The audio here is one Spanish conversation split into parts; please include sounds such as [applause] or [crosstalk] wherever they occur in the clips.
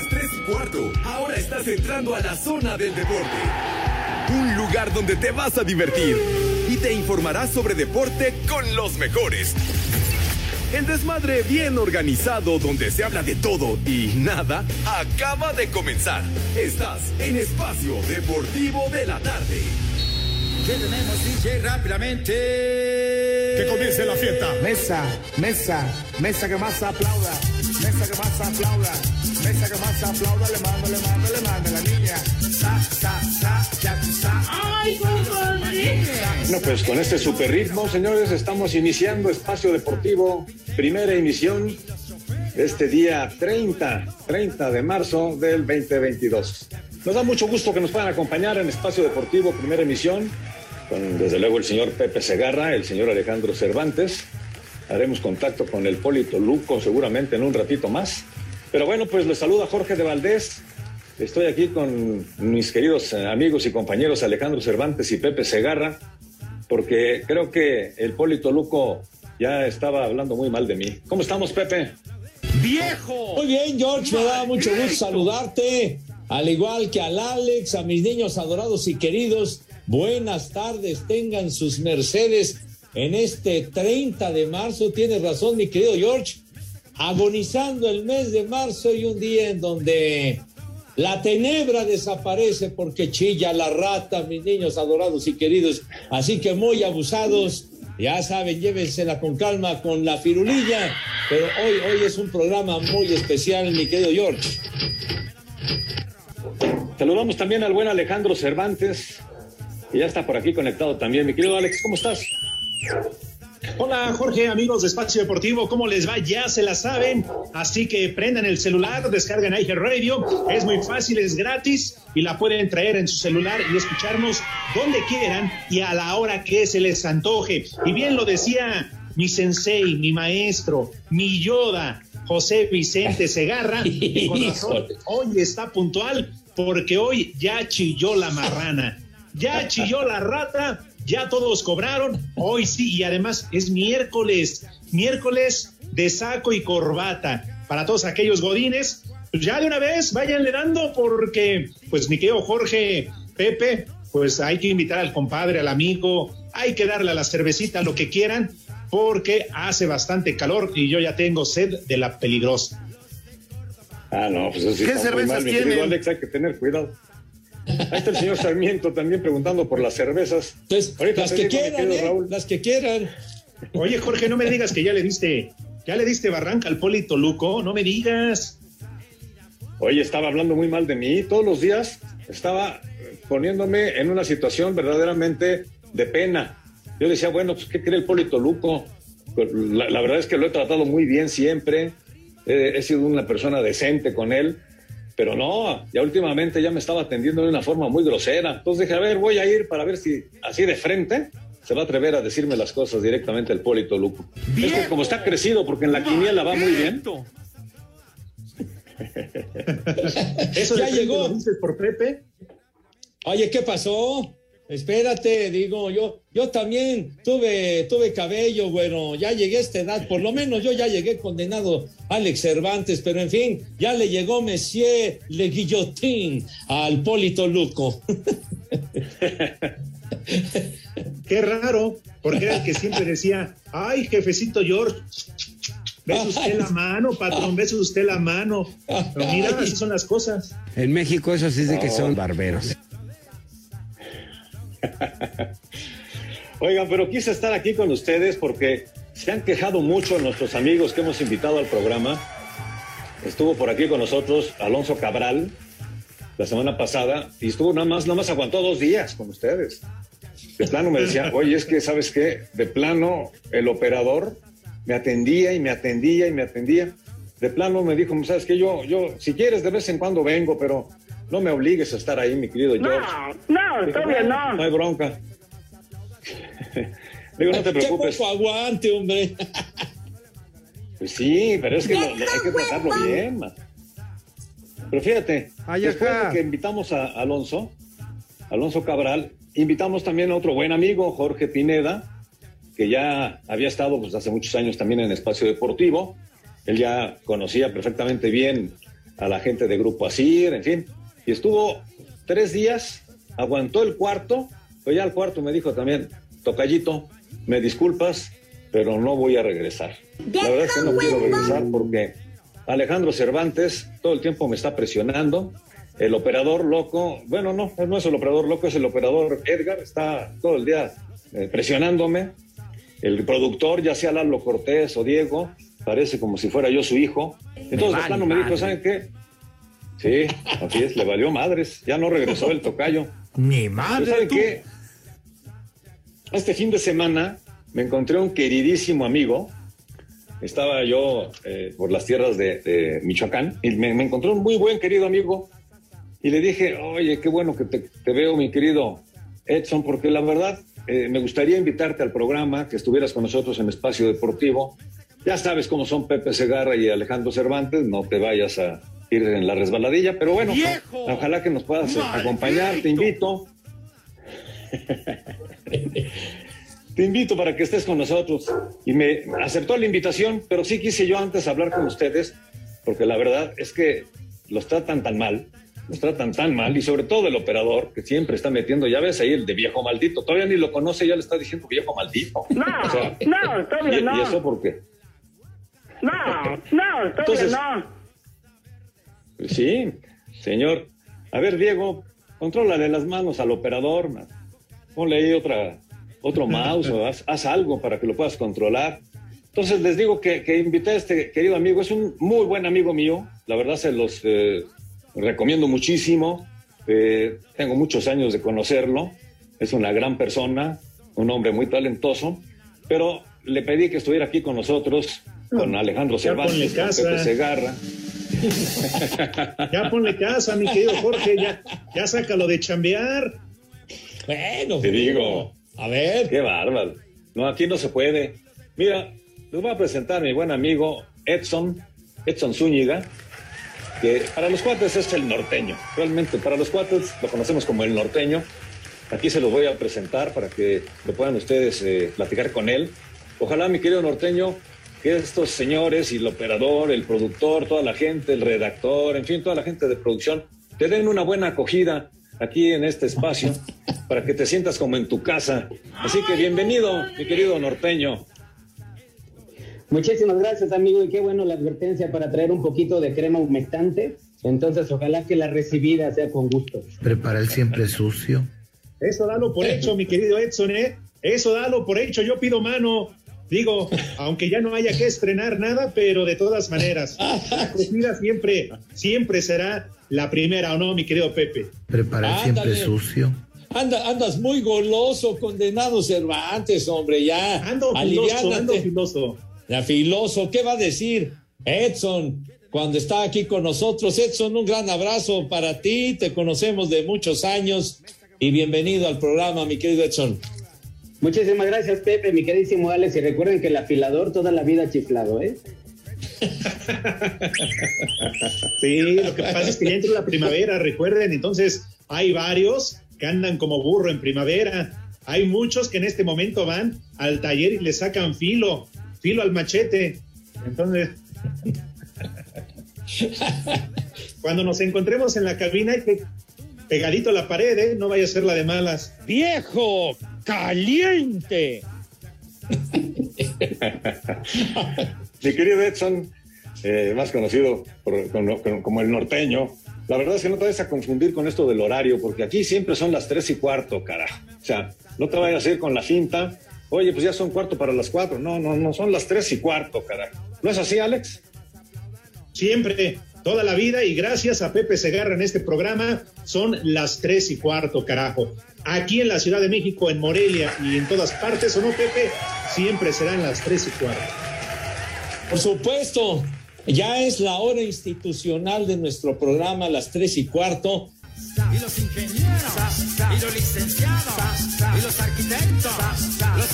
las 3 y cuarto, ahora estás entrando a la zona del deporte. Un lugar donde te vas a divertir y te informarás sobre deporte con los mejores. El desmadre bien organizado donde se habla de todo y nada acaba de comenzar. Estás en Espacio Deportivo de la Tarde. ¿Qué tenemos, DJ? Rápidamente. Que comience la fiesta. Mesa, mesa, mesa que más aplauda. Mesa que más aplauda. Mesa que más aplauda. Le mando, le mando, le mando la niña. Sa, sa, sa, ya sa. ¡Ay, Bueno, pues con este super ritmo, señores, estamos iniciando Espacio Deportivo, primera emisión, este día 30, 30 de marzo del 2022. Nos da mucho gusto que nos puedan acompañar en Espacio Deportivo, primera emisión, con desde luego el señor Pepe Segarra, el señor Alejandro Cervantes. Haremos contacto con el Polito Luco seguramente en un ratito más. Pero bueno, pues les saluda Jorge de Valdés. Estoy aquí con mis queridos eh, amigos y compañeros Alejandro Cervantes y Pepe Segarra, porque creo que el Polito Luco ya estaba hablando muy mal de mí. ¿Cómo estamos, Pepe? ¡Viejo! Muy bien, George, me da mucho gusto saludarte, al igual que al Alex, a mis niños adorados y queridos. Buenas tardes, tengan sus mercedes en este 30 de marzo. Tienes razón, mi querido George, agonizando el mes de marzo y un día en donde la tenebra desaparece porque chilla la rata, mis niños adorados y queridos. Así que muy abusados. Ya saben, llévensela con calma con la firulilla, pero hoy, hoy es un programa muy especial, mi querido George. Saludamos también al buen Alejandro Cervantes, que ya está por aquí conectado también. Mi querido Alex, ¿cómo estás? Hola Jorge, amigos de Espacio Deportivo, ¿cómo les va? Ya se la saben, así que prendan el celular, descarguen iHeart Radio, es muy fácil, es gratis y la pueden traer en su celular y escucharnos donde quieran y a la hora que se les antoje. Y bien lo decía mi sensei, mi maestro, mi Yoda, José Vicente Segarra, [laughs] y con razón, hoy está puntual porque hoy ya chilló la marrana, ya chilló la rata ya todos cobraron, hoy sí, y además es miércoles, miércoles de saco y corbata. Para todos aquellos godines, pues ya de una vez váyanle dando porque, pues mi querido Jorge, Pepe, pues hay que invitar al compadre, al amigo, hay que darle a la cervecita lo que quieran porque hace bastante calor y yo ya tengo sed de la peligrosa. Ah, no, pues eso sí ¿Qué cervezas tienen? Alex, hay que tener cuidado. Ahí está el señor Sarmiento también preguntando por las cervezas. Entonces, Ahorita las que quieran, ¿eh? Raúl. las que quieran. Oye, Jorge, no me digas que ya le diste, ya le diste barranca al Polito Luco, no me digas. Oye, estaba hablando muy mal de mí. Todos los días estaba poniéndome en una situación verdaderamente de pena. Yo decía, bueno, pues, ¿qué cree el Polito Luco? Pues, La, la verdad es que lo he tratado muy bien siempre. Eh, he sido una persona decente con él. Pero no, ya últimamente ya me estaba atendiendo de una forma muy grosera. Entonces dije, a ver, voy a ir para ver si así de frente se va a atrever a decirme las cosas directamente el Polito Luco. Es que como está crecido, porque en la quiniela va muy bien. [laughs] Eso Ya llegó. ¿Lo dices por Pepe? Oye, ¿qué pasó? Espérate, digo, yo, yo también tuve, tuve cabello, bueno, ya llegué a esta edad, por lo menos yo ya llegué condenado Alex Cervantes, pero en fin, ya le llegó Monsieur Le Guillotín al Polito Luco. [laughs] Qué raro, porque era el que siempre decía, ay, jefecito George, besa usted la mano, patrón, besa usted la mano. Pero mira, así son las cosas. En México eso sí es de que son barberos. [laughs] Oigan, pero quise estar aquí con ustedes porque se han quejado mucho nuestros amigos que hemos invitado al programa. Estuvo por aquí con nosotros Alonso Cabral la semana pasada y estuvo nada más, nada más aguantó dos días con ustedes. De plano me decía, [laughs] oye, es que, ¿sabes qué? De plano, el operador me atendía y me atendía y me atendía. De plano me dijo, ¿sabes qué? Yo, yo, si quieres, de vez en cuando vengo, pero no me obligues a estar ahí, mi querido George. No, todavía "Bueno, no. No hay bronca. [laughs] Digo, no te Qué preocupes. poco aguante, hombre. Pues sí, pero es que lo- lo- hay que tratarlo bien. man. Pero fíjate, Ay, después de que invitamos a Alonso, Alonso Cabral, invitamos también a otro buen amigo, Jorge Pineda, que ya había estado pues, hace muchos años también en Espacio Deportivo. Él ya conocía perfectamente bien a la gente de Grupo Asir, en fin. Y estuvo tres días, aguantó el cuarto, pero ya al cuarto me dijo también, tocallito, me disculpas, pero no voy a regresar. La verdad es que no quiero regresar porque Alejandro Cervantes todo el tiempo me está presionando. El operador loco, bueno, no, no es el operador loco, es el operador Edgar, está todo el día eh, presionándome. El productor, ya sea Lalo Cortés o Diego, parece como si fuera yo su hijo. Entonces, de plano me dijo, ¿saben qué? Sí, así es, le valió madres, ya no regresó el tocayo. Ni madre. ¿Saben qué? Este fin de semana me encontré un queridísimo amigo. Estaba yo eh, por las tierras de, de Michoacán y me, me, encontré un muy buen querido amigo. Y le dije, oye, qué bueno que te, te veo, mi querido Edson, porque la verdad eh, me gustaría invitarte al programa, que estuvieras con nosotros en Espacio Deportivo. Ya sabes cómo son Pepe Segarra y Alejandro Cervantes, no te vayas a ir en la resbaladilla, pero bueno, ¡Viejo! ojalá que nos puedas ¡Maldito! acompañar, te invito. [laughs] Te invito para que estés con nosotros. Y me aceptó la invitación, pero sí quise yo antes hablar con ustedes, porque la verdad es que los tratan tan mal, los tratan tan mal, y sobre todo el operador, que siempre está metiendo, ya ves ahí el de viejo maldito, todavía ni lo conoce, ya le está diciendo viejo maldito. No, [laughs] O sea, no, todavía ¿y, no. ¿Y eso por qué? No, no, todavía Entonces- no. Sí, señor. A ver, Diego, contrólale las manos al operador, man. ponle ahí otra, otro mouse o [laughs] haz, haz algo para que lo puedas controlar. Entonces les digo que, que invité a este querido amigo, es un muy buen amigo mío, la verdad se los eh, recomiendo muchísimo, Eh, tengo muchos años de conocerlo, es una gran persona, un hombre muy talentoso, pero le pedí que estuviera aquí con nosotros, con Alejandro Cervantes, con. Pepe Segarra. [laughs] Ya ponle casa, mi querido Jorge, ya, ya sácalo de chambear. Bueno, Te digo. A ver. Qué bárbaro. No, aquí no se puede. Mira, les voy a presentar a mi buen amigo Edson, Edson Zúñiga, que para los cuates es el norteño. Realmente, para los cuates lo conocemos como el norteño. Aquí se los voy a presentar para que lo puedan ustedes eh, platicar con él. Ojalá, mi querido norteño, que estos señores y el operador, el productor, toda la gente, el redactor, en fin, toda la gente de producción, te den una buena acogida aquí en este espacio para que te sientas como en tu casa. Así que bienvenido, mi querido norteño. Muchísimas gracias, amigo, y qué bueno la advertencia para traer un poquito de crema humectante. Entonces, ojalá que la recibida sea con gusto. Prepara el siempre sucio. Eso dalo por [laughs] hecho, mi querido Edson, ¿eh? Eso dalo por hecho. Yo pido mano. Digo, aunque ya no haya que estrenar nada, pero de todas maneras, [laughs] la comida siempre, siempre será la primera, ¿o no, mi querido Pepe? Prepara el siempre sucio. Anda, andas muy goloso, condenado Cervantes, hombre, ya. Ando filoso, ando filoso. Ya, filoso, ¿qué va a decir Edson cuando está aquí con nosotros? Edson, un gran abrazo para ti, te conocemos de muchos años y bienvenido al programa, mi querido Edson. Muchísimas gracias, Pepe, mi queridísimo Alex. Y recuerden que el afilador toda la vida ha chiflado, ¿eh? [laughs] Sí, lo que pasa es que ya entra la primavera, recuerden, entonces hay varios que andan como burro en primavera. Hay muchos que en este momento van al taller y le sacan filo, filo al machete. Entonces, [laughs] cuando nos encontremos en la cabina, hay que pegadito a la pared, ¿eh? no vaya a ser la de malas. viejo caliente. [laughs] Mi querido Edson, eh, más conocido por- con- con- como el norteño, la verdad es que no te vayas a confundir con esto del horario, porque aquí siempre son las tres y cuarto, carajo. O sea, no te vayas a ir con la finta. Oye, pues ya son cuarto para las cuatro. No, no, no, son las tres y cuarto, carajo. ¿No es así, Alex? Siempre, toda la vida y gracias a Pepe Segarra en este programa, son las tres y cuarto, carajo. Aquí en la Ciudad de México, en Morelia y en todas partes, ¿o no, Pepe? Siempre serán las tres y cuarto. Por supuesto, ya es la hora institucional de nuestro programa, las tres y cuarto. Y los ingenieros, y los licenciados, y los arquitectos, los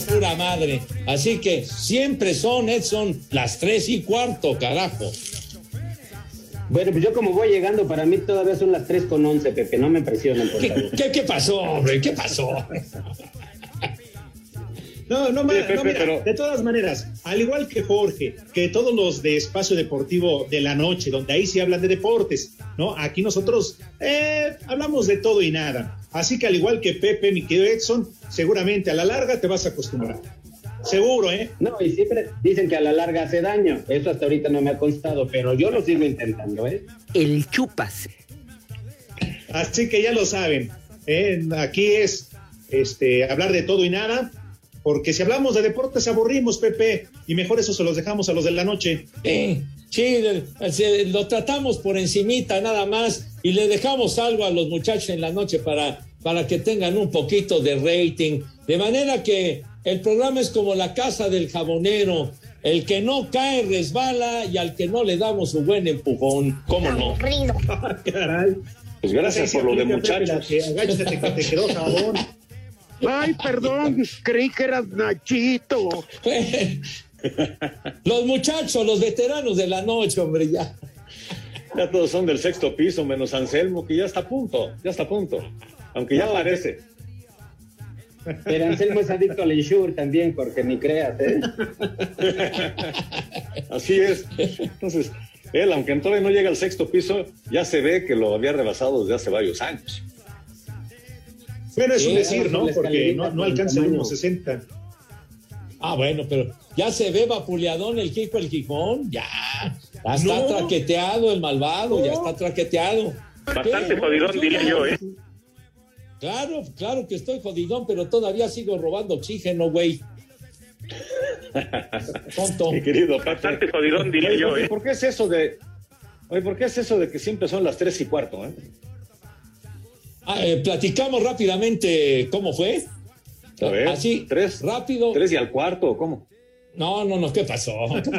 pura madre. Así que siempre son, Edson, las tres y cuarto, carajo. Bueno, pues yo como voy llegando, para mí todavía son las 3 con 11, Pepe, no me presionen, por ¿Qué, favor. qué, qué pasó, hombre? ¿Qué pasó? No, no, ma- Sí, Pepe, no, mira, pero- de todas maneras, al igual que Jorge, que todos los de Espacio Deportivo de la Noche, donde ahí sí hablan de deportes, ¿no? Aquí nosotros eh, hablamos de todo y nada. Así que al igual que Pepe, mi querido Edson, seguramente a la larga te vas a acostumbrar. Seguro, ¿eh? No, y siempre dicen que a la larga hace daño. Eso hasta ahorita no me ha constado, pero yo lo sigo intentando, ¿eh? El chupas. Así que ya lo saben. ¿eh? Aquí es este, hablar de todo y nada, porque si hablamos de deportes aburrimos, Pepe, y mejor eso se los dejamos a los de la noche. Sí, sí, lo tratamos por encimita nada más y le dejamos algo a los muchachos en la noche para, para que tengan un poquito de rating. De manera que el programa es como la casa del jabonero. El que no cae resbala y al que no le damos un buen empujón. ¿Cómo no? [laughs] Ah, Caray. Pues gracias por lo de muchachos. que Agáchate que te quedó [laughs] jabón. Ay, perdón, creí que eras Nachito. [laughs] Los muchachos, los veteranos de la noche, hombre, ya. Ya todos son del sexto piso, menos Anselmo, que ya está a punto, ya está a punto. Aunque ya No, parece. Pero Anselmo es adicto al insure también, porque ni creas, ¿eh? [laughs] Así es. Entonces, él, aunque todavía no llega al sexto piso, ya se ve que lo había rebasado desde hace varios años. Bueno, es un decir, ¿no? Porque no, alcanza el tamaño. 1.60. Ah, bueno, pero ya se ve vapuleadón el Kiko el Gijón, ya. Ya está No. traqueteado el malvado, ya está traqueteado. Bastante ¿Qué? jodidón, diría yo, ¿eh? Claro, claro que estoy jodidón, pero todavía sigo robando oxígeno, güey. Tonto. Mi querido. Bastante jodidón, diría Oye, yo, ¿eh? ¿por qué es eso de... Oye, ¿por qué es eso de que siempre son las tres y cuarto, eh? Ah, eh, platicamos rápidamente cómo fue. A ver, Así, tres, rápido. tres y al cuarto, ¿o ¿cómo? No, no, no, ¿qué pasó?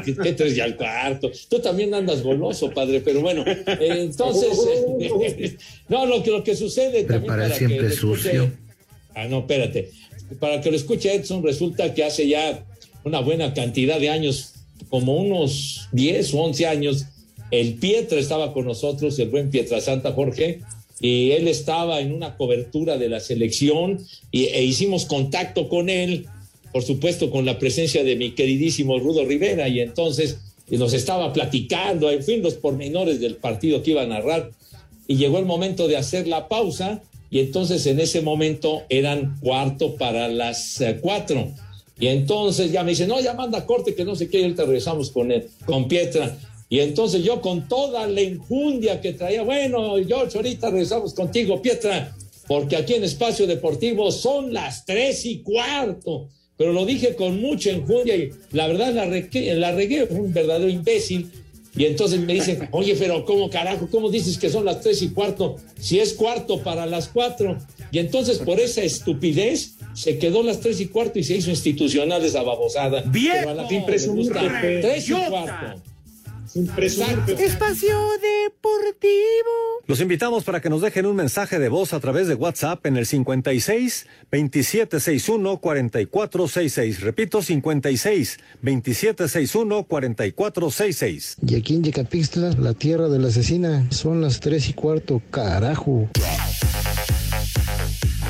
¿Qué, qué tres ya al cuarto? Tú también andas goloso, padre, pero bueno, entonces, [laughs] no, lo que, lo que sucede también Prepara para siempre que escuche- sucio. Ah, no, espérate. Para que lo escuche Edson, resulta que hace ya una buena cantidad de años, como unos 10 o 11 años, el Pietra estaba con nosotros, el buen Pietra Santa Jorge, y él estaba en una cobertura de la selección y, e hicimos contacto con él, por supuesto con la presencia de mi queridísimo Rudo Rivera, y entonces nos estaba platicando, en fin, los pormenores del partido que iba a narrar, y llegó el momento de hacer la pausa, y entonces en ese momento eran cuarto para las eh, cuatro. Y entonces ya me dice, no, ya manda corte, que no sé qué, y ahorita regresamos con él, con Pietra. Y entonces yo con toda la enjundia que traía, bueno, George, ahorita regresamos contigo, Pietra, porque aquí en Espacio Deportivo son las tres y cuarto. Pero lo dije con mucha enjundia y la verdad la regué, la regué, fue un verdadero imbécil. Y entonces me dicen, [laughs] oye, pero ¿cómo carajo? ¿Cómo dices que son las tres y cuarto? Si es cuarto para las cuatro. Y entonces por esa estupidez se quedó las tres y cuarto y se hizo institucional esa babosada. ¡Viejo! Pero a la fin. Tres y cuarto. Espacio Deportivo. Los invitamos para que nos dejen un mensaje de voz a través de WhatsApp en el 56 2761 4466. Repito, 56 2761 4466. Y aquí en Yecapixtla, la tierra de la asesina, son las tres y cuarto, carajo.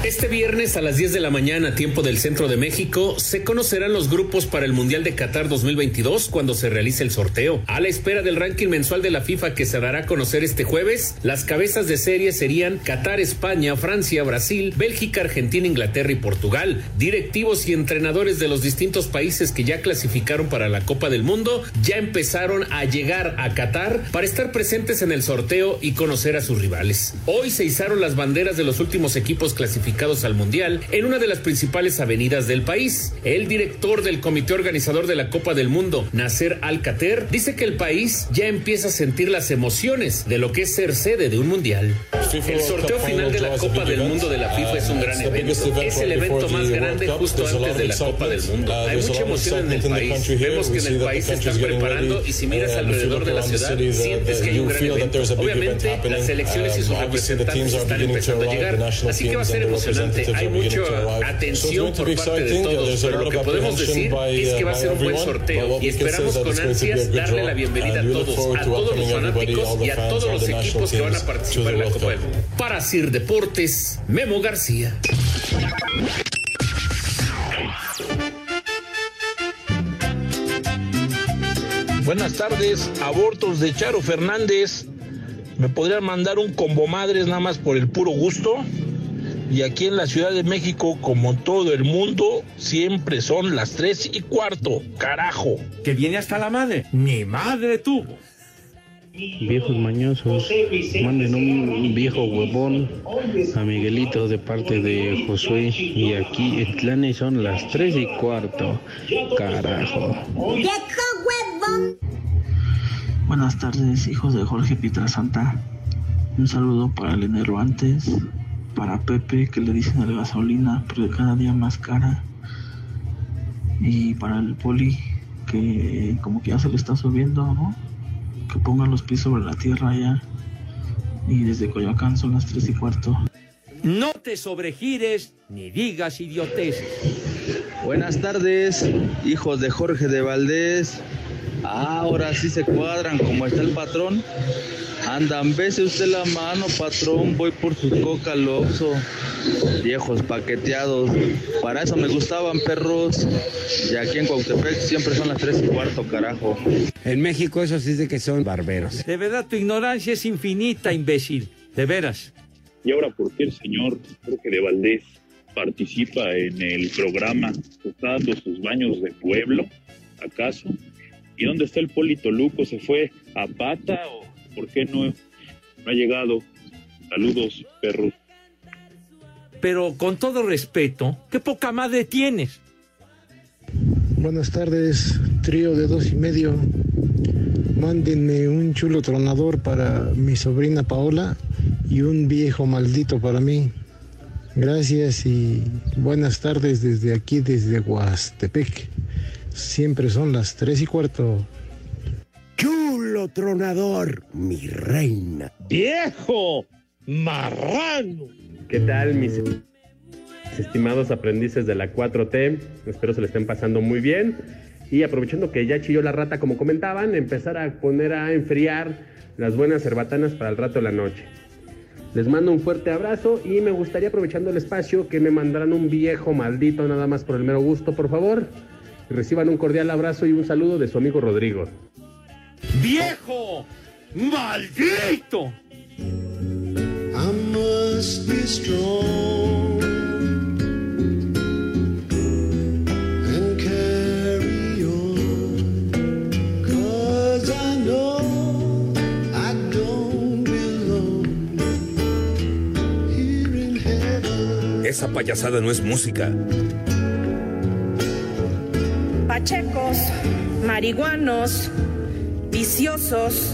Este viernes a las 10 de la mañana, tiempo del centro de México, se conocerán los grupos para el Mundial de Qatar 2022 cuando se realice el sorteo. A la espera del ranking mensual de la FIFA que se dará a conocer este jueves, las cabezas de serie serían Qatar, España, Francia, Brasil, Bélgica, Argentina, Inglaterra y Portugal. Directivos y entrenadores de los distintos países que ya clasificaron para la Copa del Mundo ya empezaron a llegar a Qatar para estar presentes en el sorteo y conocer a sus rivales. Hoy se izaron las banderas de los últimos equipos clasificados al Mundial en una de las principales avenidas del país. El director del comité organizador de la Copa del Mundo, Nasser Al-Qater, dice que el país ya empieza a sentir las emociones de lo que es ser sede de un Mundial. El sorteo final de la Copa del Mundo de la FIFA es un gran evento. Es el evento más grande justo antes de la Copa del Mundo. Hay mucha emoción en el país. Vemos que en el país se están preparando y si miras alrededor de la ciudad, sientes que hay un gran evento. Obviamente, las selecciones y sus representantes están empezando a llegar. Así que va a ser hay mucha atención por parte de todos, pero lo que podemos decir es que va a ser un buen sorteo y esperamos con ansias darle la bienvenida a todos, a todos los fanáticos y a todos los equipos que van a participar en la Copa. Para Sir Deportes, Memo García. Buenas tardes, abortos de Charo Fernández. ¿Me podrían mandar un combo madres nada más por el puro gusto? Y aquí en la Ciudad de México, como todo el mundo, siempre son las tres y cuarto. Carajo. Que viene hasta la madre. Mi madre tuvo. Viejos mañosos, manden un viejo huevón a Miguelito de parte de Josué. Y aquí en Tlane son las tres y cuarto. Carajo. Buenas tardes, hijos de Jorge Pietrasanta. Un saludo para el enero antes, para Pepe, que le dicen a la gasolina, pero cada día más cara. Y para el poli, que como que ya se le está subiendo, ¿no? Que pongan los pies sobre la tierra ya. Y desde Coyoacán son las tres y cuarto. No te sobregires ni digas idioteces. Buenas tardes, hijos de Jorge de Valdés. Ahora sí se cuadran como está el patrón. Andan, bese usted la mano, patrón. Voy por su coca al Oxxo. Viejos paqueteados. Para eso me gustaban perros. Y aquí en Cuautepec siempre son las tres y cuarto, carajo. En México eso sí de que son barberos. De verdad, tu ignorancia es infinita, imbécil. De veras. Y ahora, ¿por qué el señor Jorge de Valdés participa en el programa? ¿Está dando sus baños de pueblo? ¿Acaso? ¿Y dónde está el Polito Luco? ¿Se fue a pata o por qué no, no ha llegado? Saludos, perros. Pero con todo respeto, qué poca madre tienes. Buenas tardes, trío de dos y medio. Mándenme un chulo tronador para mi sobrina Paola y un viejo maldito para mí. Gracias y buenas tardes desde aquí, desde Huastepec. Siempre son las tres y cuarto. Tronador, mi reina. ¡Viejo! ¡Marrano! ¿Qué tal, mis estimados aprendices de la 4T? Espero se le estén pasando muy bien. Y aprovechando que ya chilló la rata, como comentaban, empezar a poner a enfriar las buenas cerbatanas para el rato de la noche. Les mando un fuerte abrazo y me gustaría, aprovechando el espacio, que me mandaran un viejo maldito nada más por el mero gusto, por favor. Reciban un cordial abrazo y un saludo de su amigo Rodrigo. ¡Viejo! ¡Maldito! I must be strong and carry on. Cause I know I don't belong here in heaven. Esa payasada no es música. Pachecos, marihuanos, viciosos.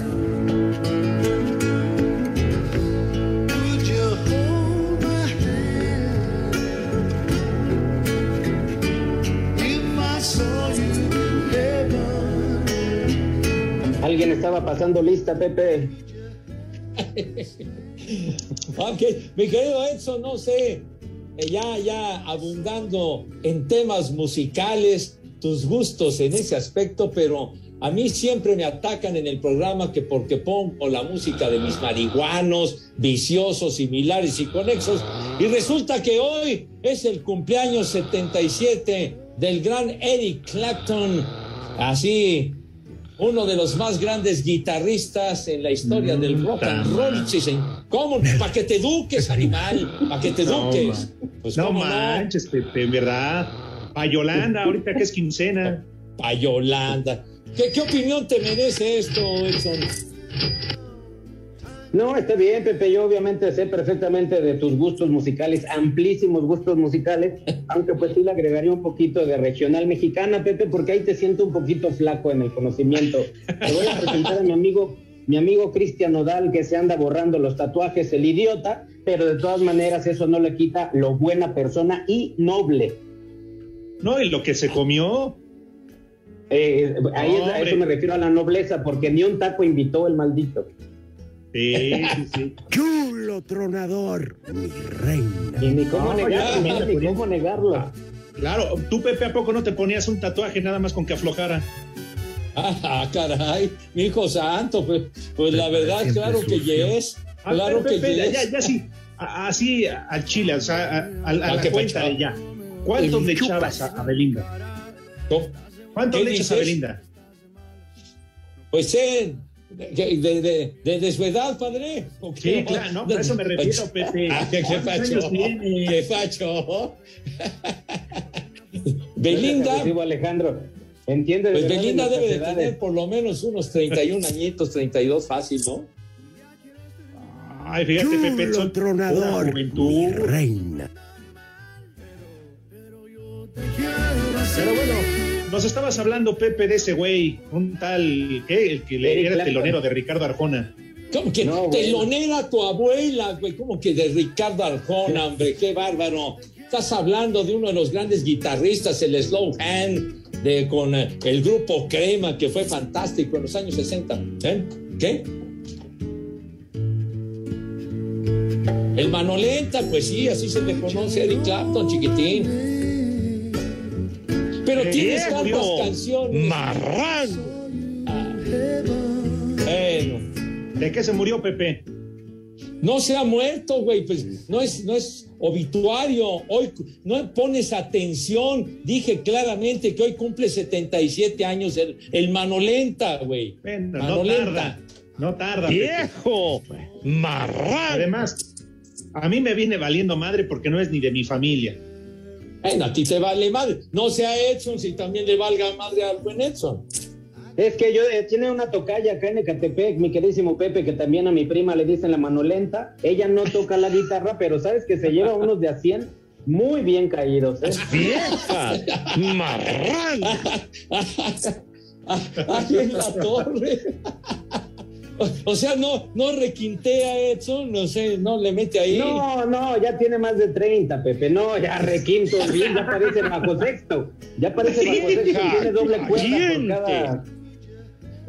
Alguien estaba pasando lista, Pepe. [laughs] Ok, mi querido Edson, no sé, eh, ya, ya abundando en temas musicales, tus gustos en ese aspecto, pero a mí siempre me atacan en el programa que porque pongo la música de mis marihuanos, viciosos, similares y conexos, y resulta que hoy es el cumpleaños 77 del gran Eric Clapton, así uno de los más grandes guitarristas en la historia del rock and roll. Sí. ¿Cómo? Para que te eduques, animal, para que te [laughs] eduques. Pues, no ¿cómo manches, Pepe, en verdad. Payolanda, ahorita que es quincena. Payolanda. ¿Qué, ¿Qué opinión te merece esto, Edson? No, está bien, Pepe. Yo obviamente sé perfectamente de tus gustos musicales, amplísimos gustos musicales, aunque pues sí le agregaría un poquito de regional mexicana, Pepe, porque ahí te siento un poquito flaco en el conocimiento. Te voy a presentar a mi amigo, mi amigo Cristian Nodal, que se anda borrando los tatuajes, el idiota, pero de todas maneras eso no le quita lo buena persona y noble. No, y lo que se comió. Eh, ahí es- a eso me refiero a la nobleza, porque ni un taco invitó el maldito. Sí, sí, sí. [laughs] Chulo tronador, mi reina. Y ni cómo No, negarlo, ya, ni cómo negarlo. Claro, tú, Pepe, ¿a poco no te ponías un tatuaje nada más con que aflojara? Ah, caray, mi hijo santo, pues, pues la verdad, claro que yes, Ah, claro Pepe, que Pepe, yes. ya, ya sí, a- así a- al chile, o sea, a, a- a Ah, la cuenta de ya. ¿Cuánto le chupas. echabas a, a Belinda? ¿Cuánto ¿Qué le echas a dices? Belinda? Pues eh, de, de, de, de- de su edad, padre. ¿o qué? Sí, claro, no, a eso me refiero, Pepe. Ah, ¿Qué, qué ¿Cuántos facho? ¿Qué facho? [laughs] Belinda, Digo, Alejandro, entiende de pues Belinda debe de edades. tener por lo menos unos 31 añitos, 32 fácil, ¿no? Ay, fíjate, Pepe, son tronador, juventud. mi reina. Pero bueno, nos estabas hablando, Pepe, de ese güey, un tal, ¿qué? El que le Eric era el Clapton. telonero de Ricardo Arjona. ¿Cómo que No, telonera tu abuela, güey? ¿Cómo que de Ricardo Arjona, hombre? ¡Qué bárbaro! Estás hablando de uno de los grandes guitarristas, el Slow Hand, de, con eh, el grupo Crema, que fue fantástico en los años 60. ¿Eh? ¿Qué? El Manolenta, pues sí, así se le conoce a Eric Clapton, chiquitín. Pero tienes tantas canciones. Marrano. Bueno. ¿De qué se murió, Pepe? No se ha muerto, güey, pues no es, no es obituario. Hoy no pones atención. Dije claramente que hoy cumple 77 años el, el Manolenta, güey. Bueno, no Manolenta. tarda. No tarda. Pepe. Viejo. Marrano. Además, a mí me viene valiendo madre porque no es ni de mi familia. Bueno, a ti te vale madre. No sea Edson si también le valga madre al buen Edson. Es que yo eh, tiene una tocaya acá en Ecatepec, mi queridísimo Pepe, que también a mi prima le dicen la mano lenta. Ella no toca la guitarra, pero sabes que se lleva unos de a 100 muy bien caídos. ¿eh? [laughs] Vieja. Marrano. [laughs] Ahí en la torre. [laughs] O sea, no, no requintea a Edson, no sé, no le mete ahí. No, no, ya tiene más de 30, Pepe. No, ya requinto [laughs] bien, ya parece bajo sexto. Ya parece bajo sexto, tiene doble cuerda por cada.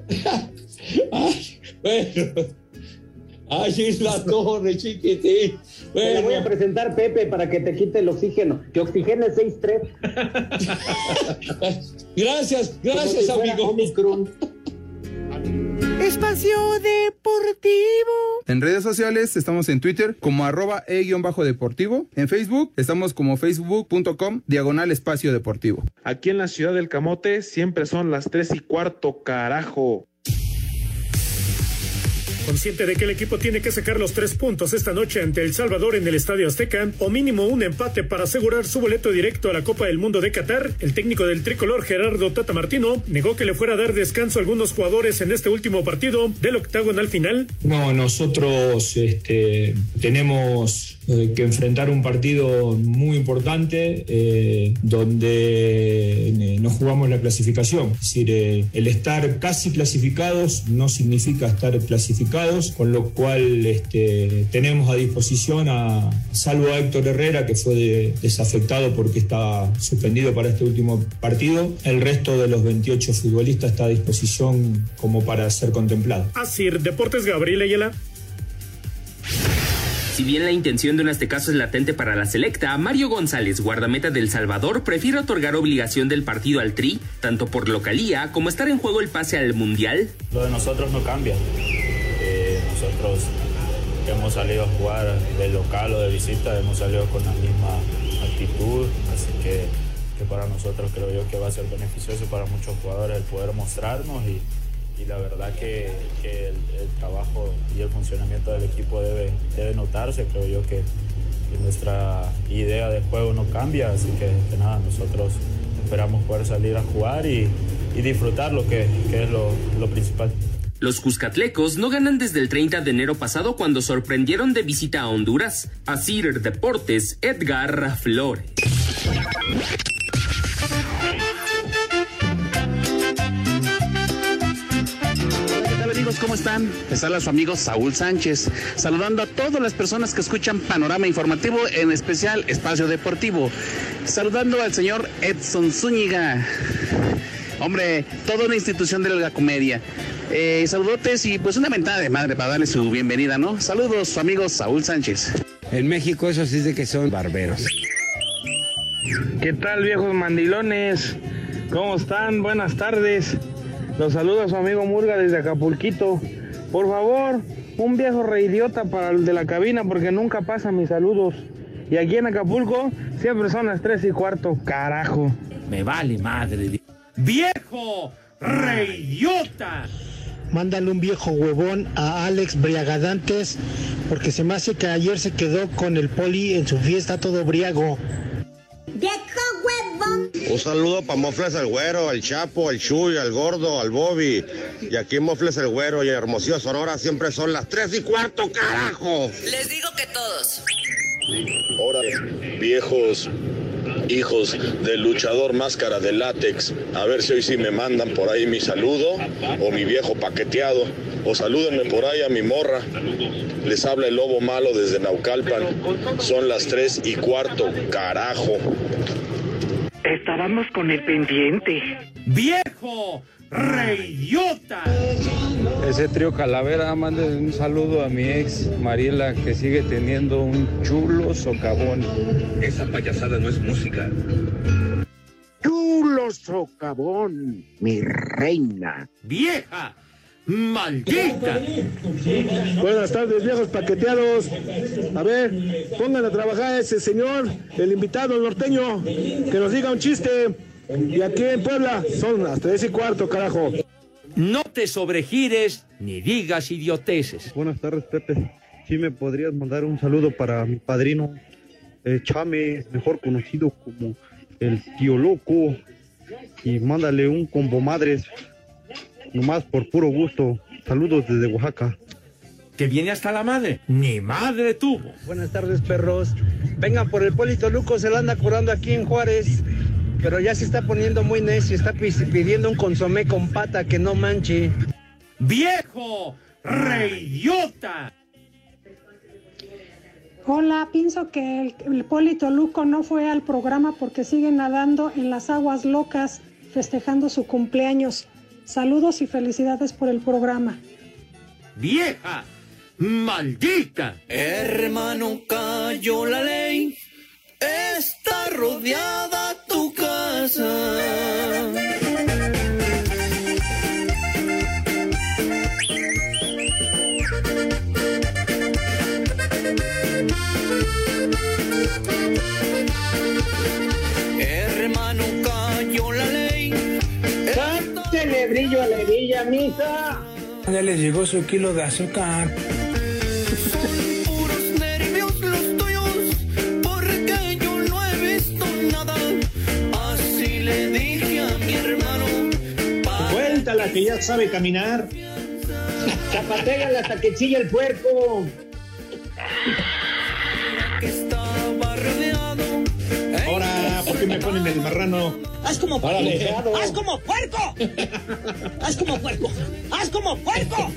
[laughs] Ay, bueno. Ay, es la torre, chiquitín. Te la voy a Bueno, presentar, Pepe, para que te quite el oxígeno. Que oxigene 6-3. gracias, gracias, si amigo. Omicron. Espacio Deportivo. En redes sociales estamos en Twitter como arroba e-deportivo. En Facebook estamos como facebook.com diagonal espacio deportivo. Aquí en la ciudad del Camote siempre son las tres y cuarto, carajo. Consciente de que el equipo tiene que sacar los tres puntos esta noche ante El Salvador en el Estadio Azteca, o mínimo un empate para asegurar su boleto directo a la Copa del Mundo de Qatar, el técnico del tricolor Gerardo Tata Martino negó que le fuera a dar descanso a algunos jugadores en este último partido del octagonal final. No, nosotros este, tenemos que enfrentar un partido muy importante eh, donde eh, no jugamos la clasificación. Es decir, eh, el estar casi clasificados no significa estar clasificados, con lo cual este, tenemos a disposición a, salvo a Héctor Herrera, que fue de- desafectado porque está suspendido para este último partido, el resto de los 28 futbolistas está a disposición como para ser contemplado. Asir Deportes Gabriel Ayala. Si bien la intención de un aztecaso es latente para la selecta, Mario González, guardameta del Salvador, prefiere otorgar obligación del partido al Tri, tanto por localía como estar en juego el pase al Mundial. Lo de nosotros no cambia. Eh, nosotros hemos salido a jugar de local o de visita, hemos salido con la misma actitud, así que, que para nosotros creo yo que va a ser beneficioso para muchos jugadores el poder mostrarnos y, y la verdad que, que el, el trabajo y el funcionamiento del equipo debe, debe notarse, creo yo que, que nuestra idea de juego no cambia, así que, que nada, nosotros esperamos poder salir a jugar y, y disfrutar lo que, es lo, lo principal. Los Cuscatlecos no ganan desde el 30 de enero pasado cuando sorprendieron de visita a Honduras. Asir Deportes, Edgar Flores. ¿Cómo están? Les habla su amigo Saúl Sánchez, saludando a todas las personas que escuchan Panorama Informativo, en especial Espacio Deportivo. Saludando al señor Edson Zúñiga. Hombre, toda una institución de la comedia. Eh, saludotes y pues una mentada de madre para darle su bienvenida, ¿no? Saludos, su amigo Saúl Sánchez. En México eso sí es de que son barberos. ¿Qué tal viejos mandilones? ¿Cómo están? Buenas tardes. Los saluda su amigo Murga desde Acapulquito. Por favor, un viejo reidiota para el de la cabina porque nunca pasa mis saludos. Y aquí en Acapulco siempre son las tres y cuarto, carajo. Me vale madre. ¡Viejo! ¡Reyota! mándale un viejo huevón a Alex Briagadantes, porque se me hace que ayer se quedó con el poli en su fiesta todo briago. Un saludo para Mofles el Güero, al Chapo, al Chuy, al Gordo, al Bobby. Y aquí en Mofles el Güero y Hermosillo, Sonora siempre son las tres y cuarto, carajo. Les digo que todos. Ahora, viejos hijos del luchador máscara de látex, a ver si hoy sí me mandan por ahí mi saludo o mi viejo paqueteado. O salúdenme por ahí a mi morra. Les habla el lobo malo desde Naucalpan. Son las tres y cuarto, carajo. Estábamos con el pendiente. ¡Viejo! ¡Reyota! Ese trío Calavera, mande un saludo a mi ex Mariela, que sigue teniendo un chulo socavón. Esa payasada no es música. Chulo socavón, mi reina. ¡Vieja! ¡Maldita! Buenas tardes, viejos paqueteados. A ver, pongan a trabajar a ese señor, el invitado, el norteño, que nos diga un chiste. Y aquí en Puebla son las tres y cuarto, carajo. No te sobregires ni digas idioteces. Buenas tardes, Pepe. Sí me podrías mandar un saludo para mi padrino, el Chame, mejor conocido como el tío loco. Y mándale un combo madres, nomás por puro gusto. Saludos desde Oaxaca. Que viene hasta la madre. Ni madre tuvo. Buenas tardes, perros. Vengan por el Polito Luco, se la anda curando aquí en Juárez. Pero ya se está poniendo muy necio, está pidiendo un consomé con pata que no manche. ¡Viejo! ¡Reyota! Hola, pienso que el, el Polito Luco no fue al programa porque sigue nadando en las aguas locas festejando su cumpleaños. Saludos y felicidades por el programa. ¡Vieja! ¡Maldita! Hermano, cayó la ley. Está rodeada tu casa. A la hebilla, misa. Ya les llegó su kilo de azúcar. Puros nervios los tuyos, porque yo no he visto nada. Así le dije a mi hermano. Cuéntala que ya sabe caminar. Zapatégala hasta que chilla el puerco. Qué me ponen el marrano? ¡Haz como puerco! ¡Haz como puerco! [laughs] ¡Haz como puerco! ¡Haz como puerco!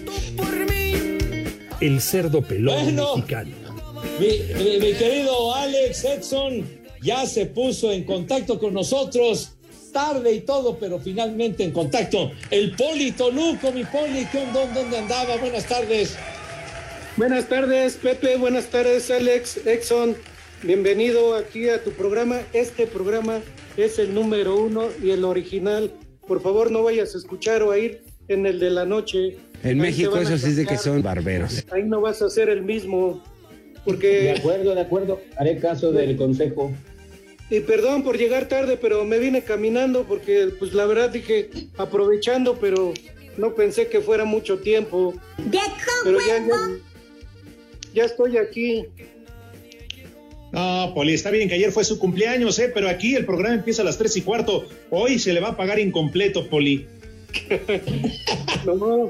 El cerdo pelón Bueno. mexicano. Mi, mi- mi querido Alex Edson ya se puso en contacto con nosotros. Tarde y todo, pero finalmente en contacto. El Poli Toluco, mi Poli, ¿qué onda? ¿dónde andaba? Buenas tardes. Buenas tardes, Pepe. Buenas tardes, Alex, Exxon. Bienvenido aquí a tu programa. Este programa es el número uno y el original. Por favor, no vayas a escuchar o a ir en el de la noche. En Ahí México eso sí es de que son barberos. Ahí no vas a ser el mismo. De acuerdo, de acuerdo. Haré caso del consejo. y perdón por llegar tarde, pero me vine caminando porque, pues la verdad dije, aprovechando, pero no pensé que fuera mucho tiempo. Pero ya, ya, ya estoy aquí. No, Poli, está bien que ayer fue su cumpleaños, ¿eh? pero aquí el programa empieza a las tres y cuarto. Hoy se le va a pagar incompleto, Poli. [laughs] No,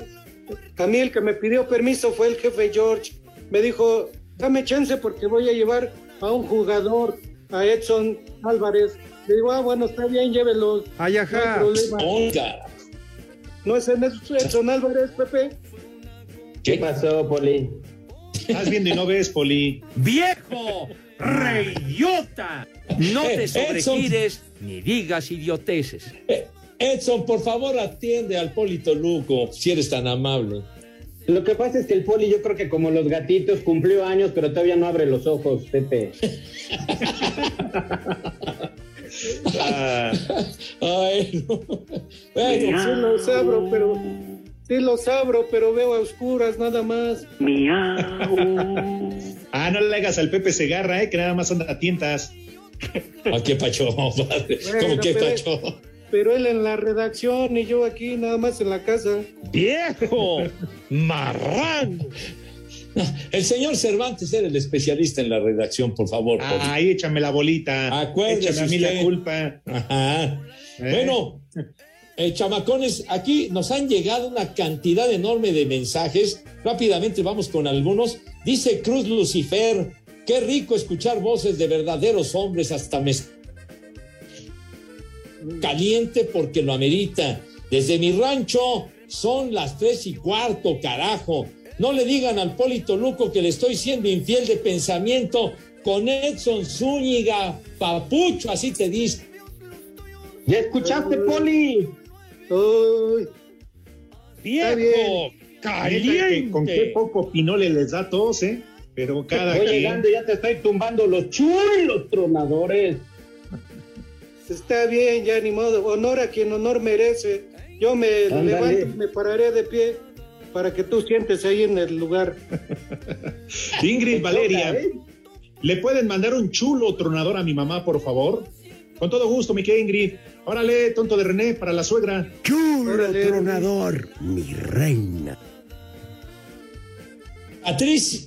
a mí el que me pidió permiso fue el jefe George. Me dijo, dame chance porque voy a llevar a un jugador, a Edson Álvarez. Le digo, ah, bueno, está bien, llévelo. Ay, No ajá. hay problema. ¿No es en Edson Álvarez, Pepe? ¿Qué pasó, Poli? Estás viendo y no ves, Poli. ¡Viejo! ¡Reyota! No Eh, te Edson. sobregires ni digas idioteces. eh, Edson, por favor, atiende al Poli Toluco, si eres tan amable. Lo que pasa es que el Poli, yo creo que como los gatitos cumplió años, pero todavía no abre los ojos, Pepe. [laughs] Ah, [laughs] Ay, no. Bueno, sí los abro, pero... Sí los abro, pero veo a oscuras nada más. [laughs] ah, no le hagas al Pepe Segarra, ¿eh? que nada más anda a tientas. ¿a [laughs] qué pacho? padre? ¿Cómo Bueno, qué pero- pacho? pero él en la redacción y yo aquí nada más en la casa. ¡Viejo! ¡Marrán! El señor Cervantes era el especialista en la redacción, por favor. Ay, échame la bolita. Acuérdese Échame a mí la culpa. Ajá. ¿Eh? Bueno, eh, chamacones, aquí nos han llegado una cantidad enorme de mensajes. Rápidamente vamos con algunos. Dice Cruz Lucifer, qué rico escuchar voces de verdaderos hombres hasta me caliente porque lo amerita. Desde mi rancho son las tres y cuarto, carajo. No le digan al Polito Luco que le estoy siendo infiel de pensamiento con Edson Zúñiga, papucho, así te dice. ¿Ya escuchaste, Poli? Uy, ¡Viejo! ¡Caliente! Con qué poco pinole les da tos, ¿eh? Pero cada Voy quien. llegando, ya te estoy tumbando los chulos tronadores. está bien, ya ni modo. Honor a quien honor merece. Yo me Ándale. levanto, me pararé de pie para que tú sientes ahí en el lugar. Ingrid Valeria, ¿eh? ¿le pueden mandar un chulo tronador a mi mamá, por favor? Con todo gusto, mi Ingrid. Órale, tonto de René, para la suegra. Chulo Órale. tronador, mi reina. Patricia.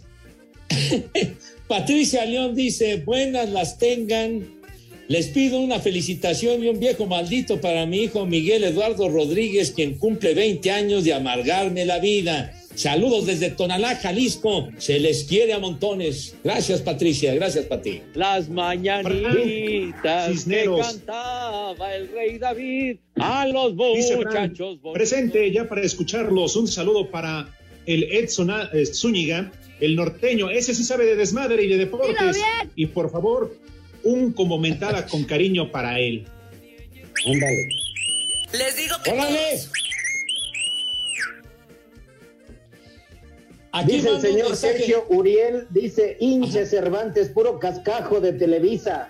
[laughs] Patricia León dice, buenas las tengan. Les pido una felicitación y un viejo maldito para mi hijo Miguel Eduardo Rodríguez, quien cumple 20 años de amargarme la vida. Saludos desde Tonalá, Jalisco. Se les quiere a montones. Gracias, Patricia. Gracias, Pati. Las mañanitas que Cisneros. cantaba el rey David a los muchachos presente ya para escucharlos. Un saludo para el Edson eh, Zúñiga, el norteño. Ese sí sabe de desmadre y de deportes. Y por favor, un como mentada con cariño para él. Ándale. Les digo que ¡Órale! Aquí Dice el señor mensaje. Sergio Uriel, dice hinche Cervantes, puro cascajo de Televisa.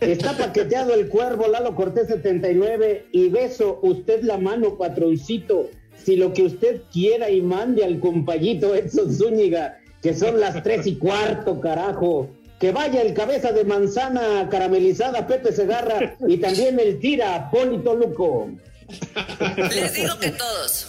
Está paqueteado el cuervo Lalo Cortés 79 y beso usted la mano, patroncito. Si lo que usted quiera y mande al compayito Edson Zúñiga, que son las tres y cuarto, carajo. Que vaya el cabeza de manzana caramelizada Pepe Segarra y también el tira Polito Luco. Les digo que todos.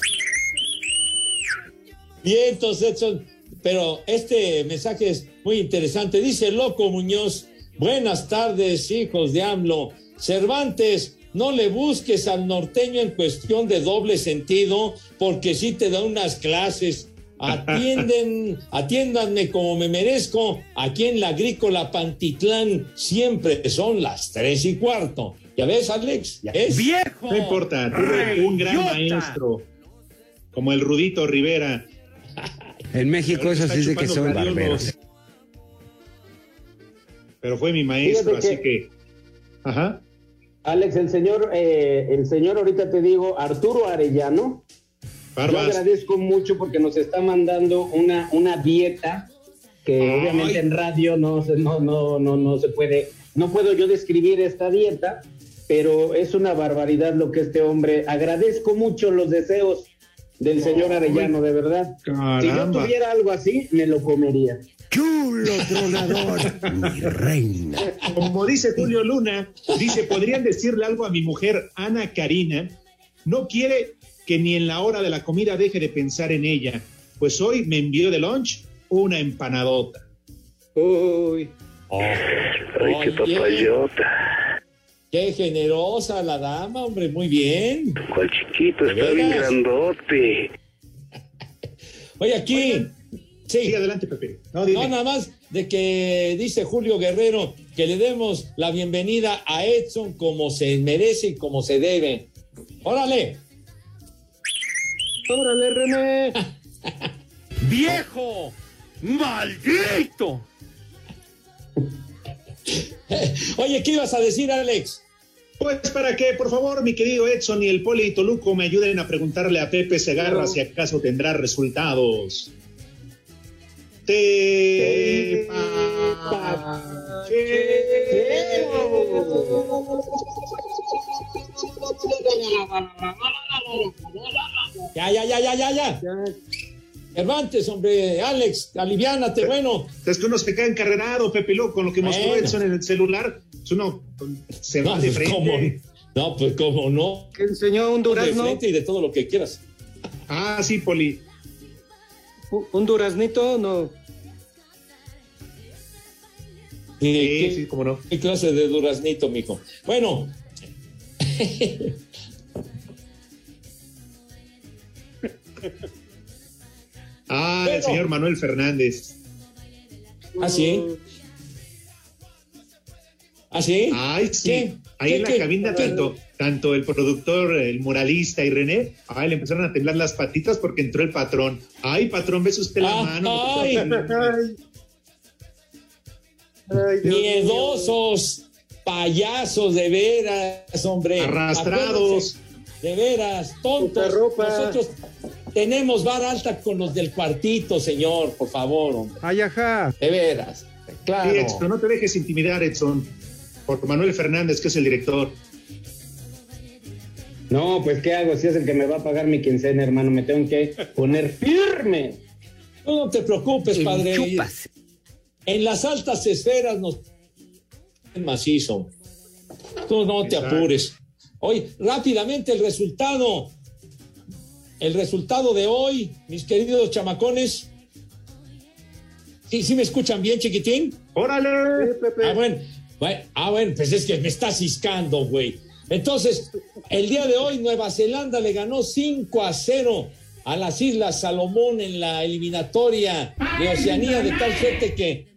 Vientos, Edson. Pero este mensaje es muy interesante. Dice Loco Muñoz, buenas tardes, hijos de AMLO. Cervantes, no le busques al norteño en cuestión de doble sentido, porque sí te da unas clases. Atienden, [laughs] atiéndanme como me merezco. Aquí en la agrícola Pantitlán siempre son las tres y cuarto. ¿Ya ves, Alex? ¿Ya ves? ¡Viejo! No importa, tuve un gran maestro, como el Rudito Rivera. En México eso está sí es de que son barberos. Pero fue mi maestro, Fíjate así que. Ajá. Alex, el señor, eh, el señor ahorita te digo, Arturo Arellano, yo Barbas. agradezco mucho porque nos está mandando una, una dieta que Ay. obviamente en radio no, se- no, no, no, no se puede, no puedo yo describir esta dieta, pero es una barbaridad lo que este hombre, agradezco mucho los deseos del señor Arellano, de verdad. Si yo tuviera algo así, me lo comería. Chulo tronador, [laughs] mi reina. Como dice Julio Luna, dice, podrían decirle algo a mi mujer, Ana Karina, no quiere que ni en la hora de la comida deje de pensar en ella, pues hoy me envió de lunch una empanadota. Uy, Ay, qué papayota. Qué generosa la dama, hombre, muy bien. ¿Cuál chiquito? ¿De Está bien grandote. Oye, aquí. Sí. Sí, adelante, Pepe. No, No, nada más de que dice Julio Guerrero que le demos la bienvenida a Edson como se merece y como se debe. Órale. órale, René. [laughs] ¡Viejo! ¡Maldito! Oye, ¿qué ibas a decir, Alex? Pues para que, por favor, mi querido Edson y el Poli Toluco me ayuden a preguntarle a Pepe Segarra si acaso tendrá resultados. Te Ya, ya, ya, ya, ya, ya. Cervantes, hombre, Alex, aliviánate, bueno. Es que uno se queda encarrerado, Pepe Luco, con lo que mostró Bueno. Edson en el celular. Uno se va No, de [laughs] pues, frente. ¿cómo? No, pues cómo no. Que enseñó un De durazno. frente y de todo lo que quieras. Ah, sí, Poli. Un- duraznito, no. Sí, Sí, ¿qué, sí, cómo no. qué clase de duraznito, mijo? Bueno. [laughs] Ah, el señor Manuel Fernández. ¿Ah, sí? ¿Ah, sí? Ay, sí. ¿Qué? Ahí ¿Qué, en la qué? cabina, tanto, tanto el productor, el muralista y René, ay, le empezaron a temblar las patitas porque entró el patrón. Ay, patrón, ves usted la Ah, mano. ay. [laughs] Ay, Dios. Miedosos, payasos, de veras, hombre. Arrastrados. Acuérdense, De veras, tontos. Nosotros tenemos vara alta con los del cuartito, señor, por favor, hombre. Ay, ajá. De veras. Claro. Sí, Edson, no te dejes intimidar, Edson, por Manuel Fernández, que es el director. No, pues ¿qué hago? Si es el que me va a pagar mi quincena, hermano, me tengo que poner firme. No, no te preocupes, El padre. chupas. En las altas esferas nos macizo. Tú no te Exacto. apures. Hoy, rápidamente el resultado. El resultado de hoy, mis queridos chamacones. ¿Sí, sí me escuchan bien, chiquitín? ¡Órale! Ah, bueno. Bueno, Ah, bueno, pues es que me está ciscando, güey. Entonces, el día de hoy Nueva Zelanda le ganó 5 a 0 a las Islas Salomón en la eliminatoria de Oceanía, de tal suerte que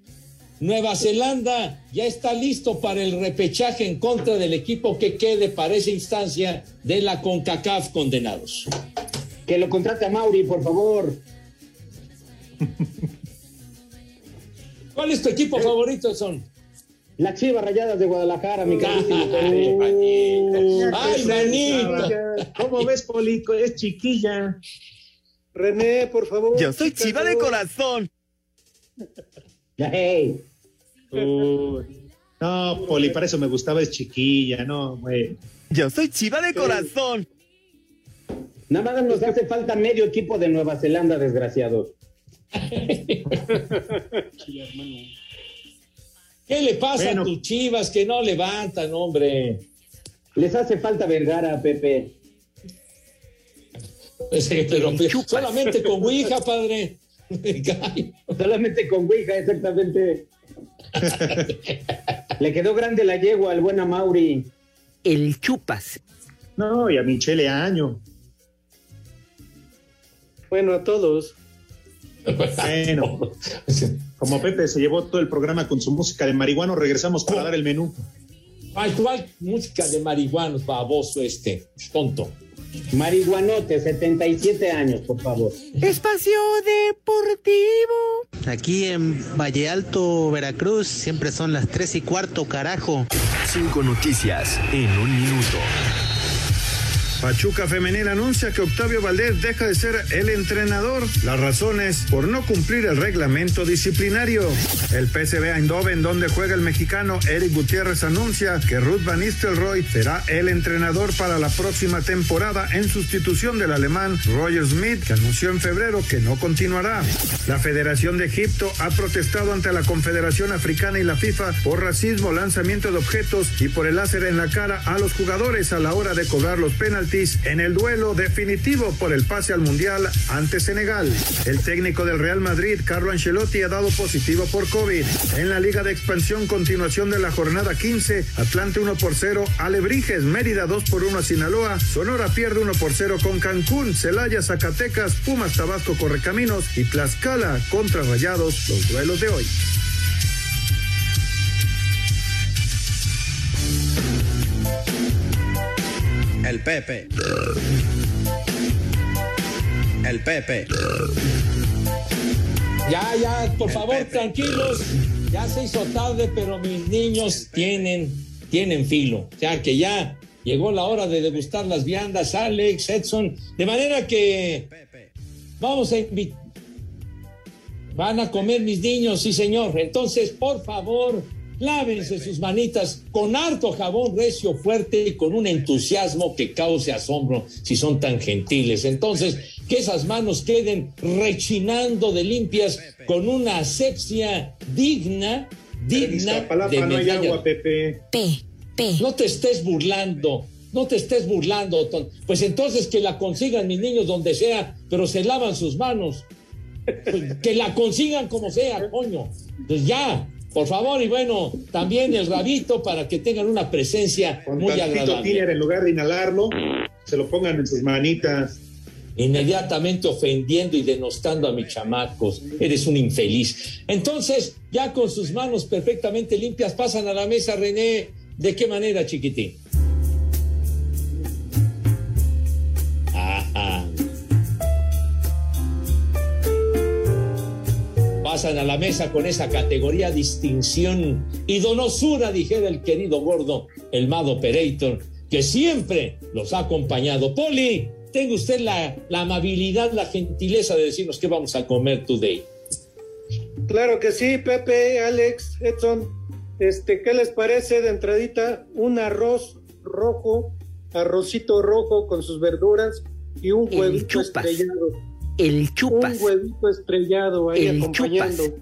Nueva Zelanda ya está listo para el repechaje en contra del equipo que quede para esa instancia de la CONCACAF condenados. Que lo contrate a Mauri, por favor. ¿Cuál es tu equipo favorito, Son? Las Chivas Rayadas de Guadalajara, mi carísimo. Ay, manito. Ay, es- ¿Cómo ves, Polico? Es chiquilla. René, por favor. Yo soy chica, chiva de corazón. Hey, Uy. No, Poli, para eso me gustaba, es chiquilla, no, güey. Yo soy chiva de corazón. Nada más nos hace falta medio equipo de Nueva Zelanda, desgraciados. [laughs] ¿Qué le pasa Bueno. a tus chivas que no levantan, hombre? Les hace falta Vergara, Pepe. Ese, pero solamente con Ouija, padre. [laughs] Solamente con Ouija, exactamente. Le quedó grande la yegua al buen Mauri. El chupas. No, y a Michele Año. Bueno, a todos. Bueno, como Pepe se llevó todo el programa con su música de marihuano, regresamos para dar el menú. Ay, ¿cuál música de marihuanos, baboso este? Tonto. Marihuanote, 77 años, por favor. Espacio Deportivo. Aquí en Valle Alto, Veracruz, siempre son las tres y cuarto, carajo. Cinco noticias en un minuto. Pachuca Femenil anuncia que Octavio Valdés deja de ser el entrenador. Las razones por no cumplir el reglamento disciplinario. El PSV Eindhoven, donde juega el mexicano Eric Gutiérrez, anuncia que Ruth Van Nistelrooy será el entrenador para la próxima temporada en sustitución del alemán Roger Smith, que anunció en febrero que no continuará. La Federación de Egipto ha protestado ante la Confederación Africana y la FIFA por racismo, lanzamiento de objetos y por el láser en la cara a los jugadores a la hora de cobrar los penaltis en el duelo definitivo por el pase al Mundial ante Senegal. El técnico del Real Madrid, Carlo Ancelotti, ha dado positivo por COVID. En la Liga de Expansión, continuación de la jornada 15, Atlante 1 por 0, Alebrijes, Mérida 2 por 1 a Sinaloa, Sonora pierde 1 por 0 con Cancún, Celaya, Zacatecas, Pumas, Tabasco, Correcaminos y Tlaxcala contra Rayados, los duelos de hoy. El Pepe. El Pepe. Ya, ya, por favor, tranquilos. Ya se hizo tarde, pero mis niños tienen, tienen filo. O sea que ya llegó la hora de degustar las viandas, Alex, Edson. De manera que vamos a invitar. Van a comer mis niños, sí, señor. Entonces, por favor, lávense sus manitas con harto jabón recio fuerte y con un entusiasmo que cause asombro si son tan gentiles. Entonces, que esas manos queden rechinando de limpias con una asepsia digna, digna de no hay medalla. agua, Pepe. No te estés burlando. no te estés burlando. Ton- Pues entonces que la consigan mis niños donde sea, pero se lavan sus manos. Pues que la consigan como sea, coño. Pues ya, por favor, y bueno, también el rabito para que tengan una presencia Con muy agradable. tiner en lugar de inhalarlo, se lo pongan en sus manitas. inmediatamente ofendiendo y denostando a mis chamacos. Eres un infeliz. Entonces, ya con sus manos perfectamente limpias, pasan a la mesa, René. ¿De qué manera, chiquitín? Pasan a la mesa con esa categoría, distinción y donosura, dijera el querido gordo, el Mad Operator, que siempre los ha acompañado. Poli, tenga usted la, la amabilidad, la gentileza de decirnos qué vamos a comer today. Claro que sí, Pepe, Alex, Edson. Este, ¿qué les parece de entradita? Un arroz rojo, arrocito rojo con sus verduras y un huevito estrellado. El chupas. Un huevito estrellado ahí El acompañando. chupas.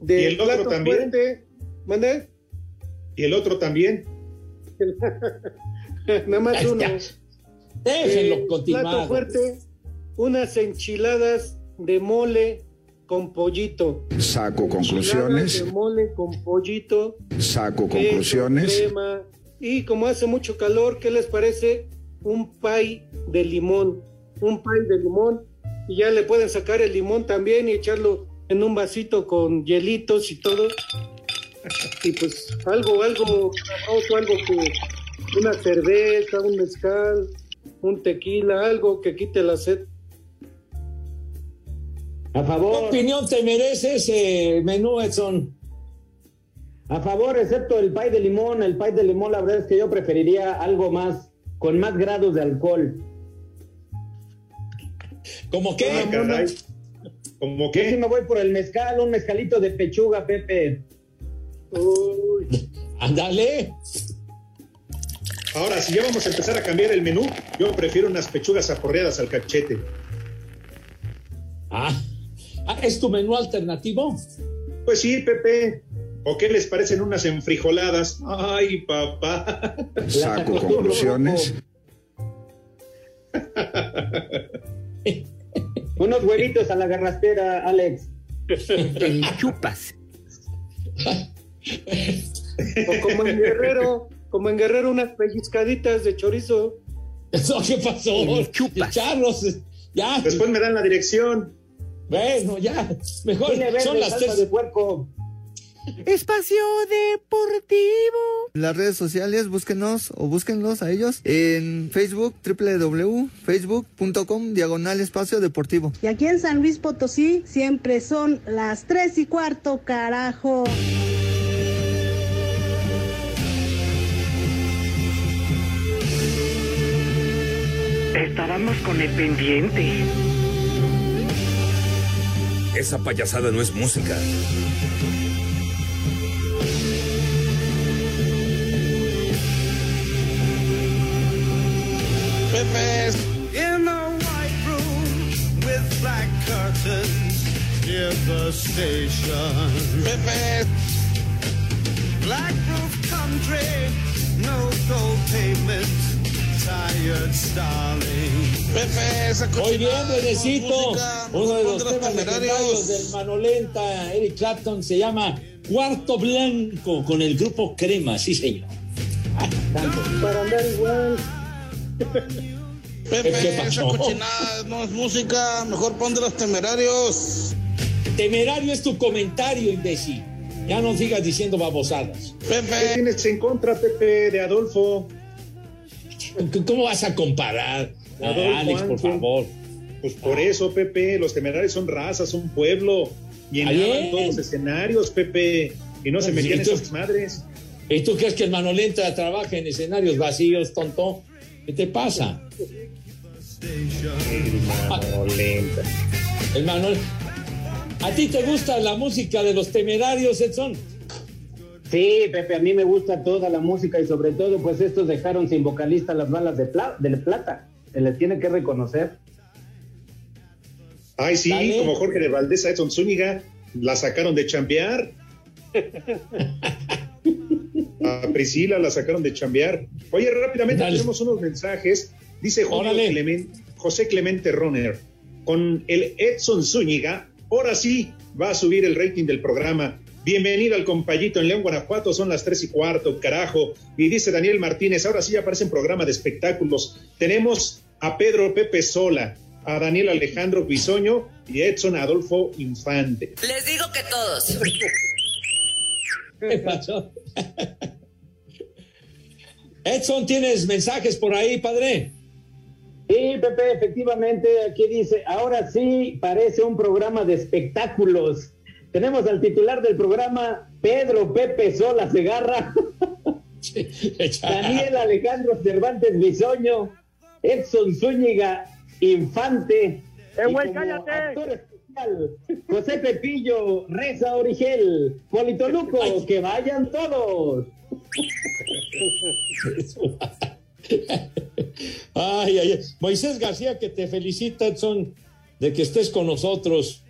De ¿Y el otro también? fuerte, ¿mande? Y el otro también. [laughs] Nada más uno. Déjenlo Eh, continuar. Plato fuerte, unas enchiladas de mole con pollito. Saco Enchiladas conclusiones. de mole con pollito. Saco conclusiones. crema. Y como hace mucho calor, ¿qué les parece? Un pay de limón. Un pay de limón. Y ya le pueden sacar el limón también y echarlo en un vasito con hielitos y todo. Y pues algo, algo sabroso, algo que una cerveza, un mezcal, un tequila, algo que quite la sed. A ¿Qué favor, opinión te merece ese menú, Edson? a favor, excepto el pay de limón. El pay de limón, la verdad es que yo preferiría algo más, con más grados de alcohol. ¿Cómo Ah, qué? caray. ¿Cómo Yo sí qué? me voy por el mezcal, un mezcalito de pechuga, Pepe. Uy, Ándale. Ahora, si ya vamos a empezar a cambiar el menú, yo prefiero unas pechugas aporreadas al cachete. Ah, Ah, ¿es tu menú alternativo? Pues sí, Pepe. ¿O qué les parecen unas enfrijoladas? Ay, papá. Saco [laughs] conclusiones. [laughs] [laughs] Unos huevitos a la garrastera, Alex. El chupas. O como en Guerrero, como en Guerrero, unas pellizcaditas de chorizo. Eso, ¿Qué pasó? El chupas. Charlos, ya. Después me dan la dirección. Bueno, ya. Mejor son las tres. de puerco. Espacio Deportivo. Las redes sociales, búsquenos o búsquenlos a ellos en Facebook, www.facebook.com, diagonal espacio deportivo. Y aquí en San Luis Potosí siempre son las tres y cuarto, carajo. Estábamos con el pendiente. Esa payasada no es música. Pepe. In a white room with black curtains near the station. Pepe. Black roof country, no gold pavement, tired starling. Pepe, esa Muy bien, música. Uno de los temas legendarios del Manolenta, Eric Clapton, se llama Cuarto Blanco con el grupo Crema, sí, señor. Para andar igual. [laughs] Pepe, ¿Qué esa cochinada no es música. Mejor pon de los temerarios. Temerario es tu comentario, imbécil. Ya no sigas diciendo babosadas. ¿Qué Pepe, tienes en contra, Pepe, de Adolfo? ¿Cómo vas a comparar? Ah, Adolfo Alex, por Ángel. favor. Pues por eso, Pepe, los temerarios son razas, son pueblo. Llenaban todos los escenarios, Pepe, y no se Sí, metían esas madres. ¿Y tú crees que el Manolenta trabaja en escenarios vacíos, tonto? ¿Qué te pasa? El Manuel. ¿A ti te gusta la música de los temerarios, Edson? Sí, Pepe, a mí me gusta toda la música y sobre todo, pues estos dejaron sin vocalista las balas de, pla- de plata. Se les tiene que reconocer. Ay, sí, Dale. como Jorge de Valdés a Edson Zúñiga, la sacaron de chambear. [laughs] A Priscila la sacaron de chambear. Oye, rápidamente Dale. tenemos unos mensajes. Dice Julio Órale. Clemen- José Clemente Roner. Con el Edson Zúñiga, ahora sí va a subir el rating del programa. Bienvenido al compayito en León, Guanajuato, son las tres y cuarto, carajo. Y dice Daniel Martínez, ahora sí aparece en programa de espectáculos. Tenemos a Pedro Pepe Sola, a Daniel Alejandro Bisoño y a Edson Adolfo Infante. Les digo que todos. ¿Qué [laughs] pasó? Edson, ¿tienes mensajes por ahí, padre? Sí, Pepe, efectivamente, aquí dice, ahora sí parece un programa de espectáculos. Tenemos al titular del programa, Pedro Pepe Sola Segarra, [laughs] Daniel Alejandro Cervantes Bisoño, Edson Zúñiga Infante, y como actor especial, José Pepillo Reza Origel, Polito Luco, que vayan todos. Ay, ay, ay. Moisés García, que te felicita, Edson, de que estés con nosotros.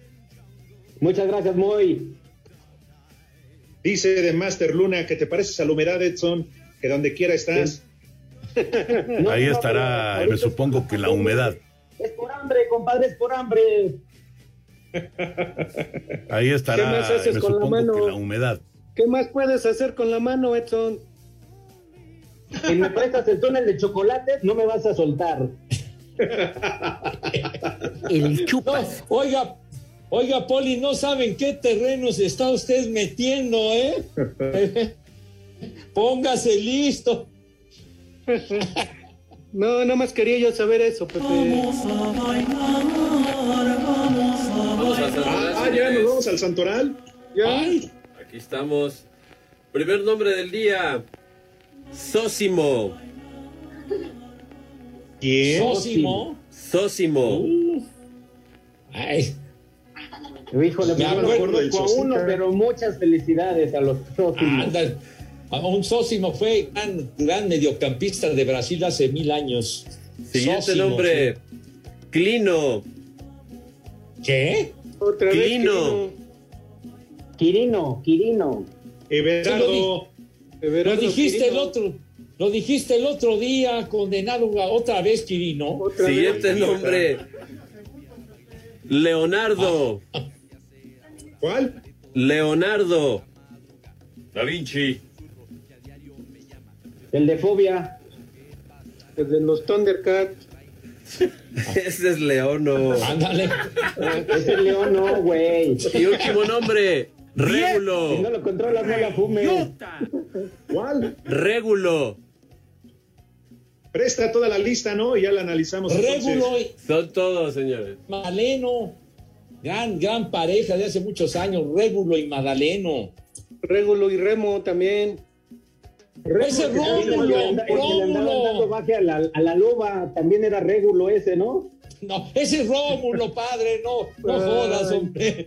Muchas gracias, Moy. Dice de Master Luna que te pareces a la humedad, Edson, que donde quiera estás. No, Ahí no, estará, me supongo que la humedad. Es por hambre, compadre, es por hambre. Ahí ¿Qué estará, más haces me con la mano? que la humedad. ¿Qué más puedes hacer con la mano, Edson? Si me prestas el túnel de chocolate, no me vas a soltar. [laughs] El chupas. No, oiga, oiga, Poli, no saben qué terrenos está usted metiendo, ¿eh? [laughs] Póngase listo. [laughs] No, nada más quería yo saber eso, Ah, ya nos vamos al Santoral. Ay, Aquí estamos. Primer nombre del día. Sósimo. ¿Quién? Sósimo. Sósimo. Ay, Híjole, Me pues yo no acuerdo del conozco a uno, pero muchas felicidades a los anda. Un Sósimo fue gran, gran mediocampista de Brasil hace mil años. Siguiente Sósimo, nombre. Clino. ¿Qué? Otra vez, Clino. Quirino, Quirino. Everardo. Lo Everardo dijiste el Quirino. otro, lo dijiste el otro día, condenado a- otra vez, Quirino. Otra vez. Siguiente nombre. Leonardo. ¿Cuál? Leonardo. Da Vinci. El de Fobia. El de los Thundercats. [laughs] Ese es Leono. Ándale. Ese león no, güey. Y último nombre. Si no lo controlas, no la fumes. ¿Cuál? Régulo. Presta toda la lista, ¿no? Y ya la analizamos. entonces. Y Son todos, señores. Madaleno. Gran, gran pareja de hace muchos años, Régulo y Madaleno. Régulo y Remo también. Ese Rómulo, Rómulo. baje a la, a la loba, también era régulo ese, ¿no? No, ese es Rómulo, padre, no, no jodas, hombre.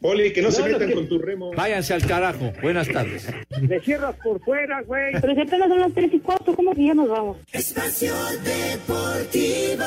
Poli, que no, se No, no, metan que- con tu remo. Váyanse al carajo. Buenas tardes. Le cierras por fuera, güey. Pero si apenas son las tres y cuarto, ¿cómo que ya nos vamos? Espacio Deportivo.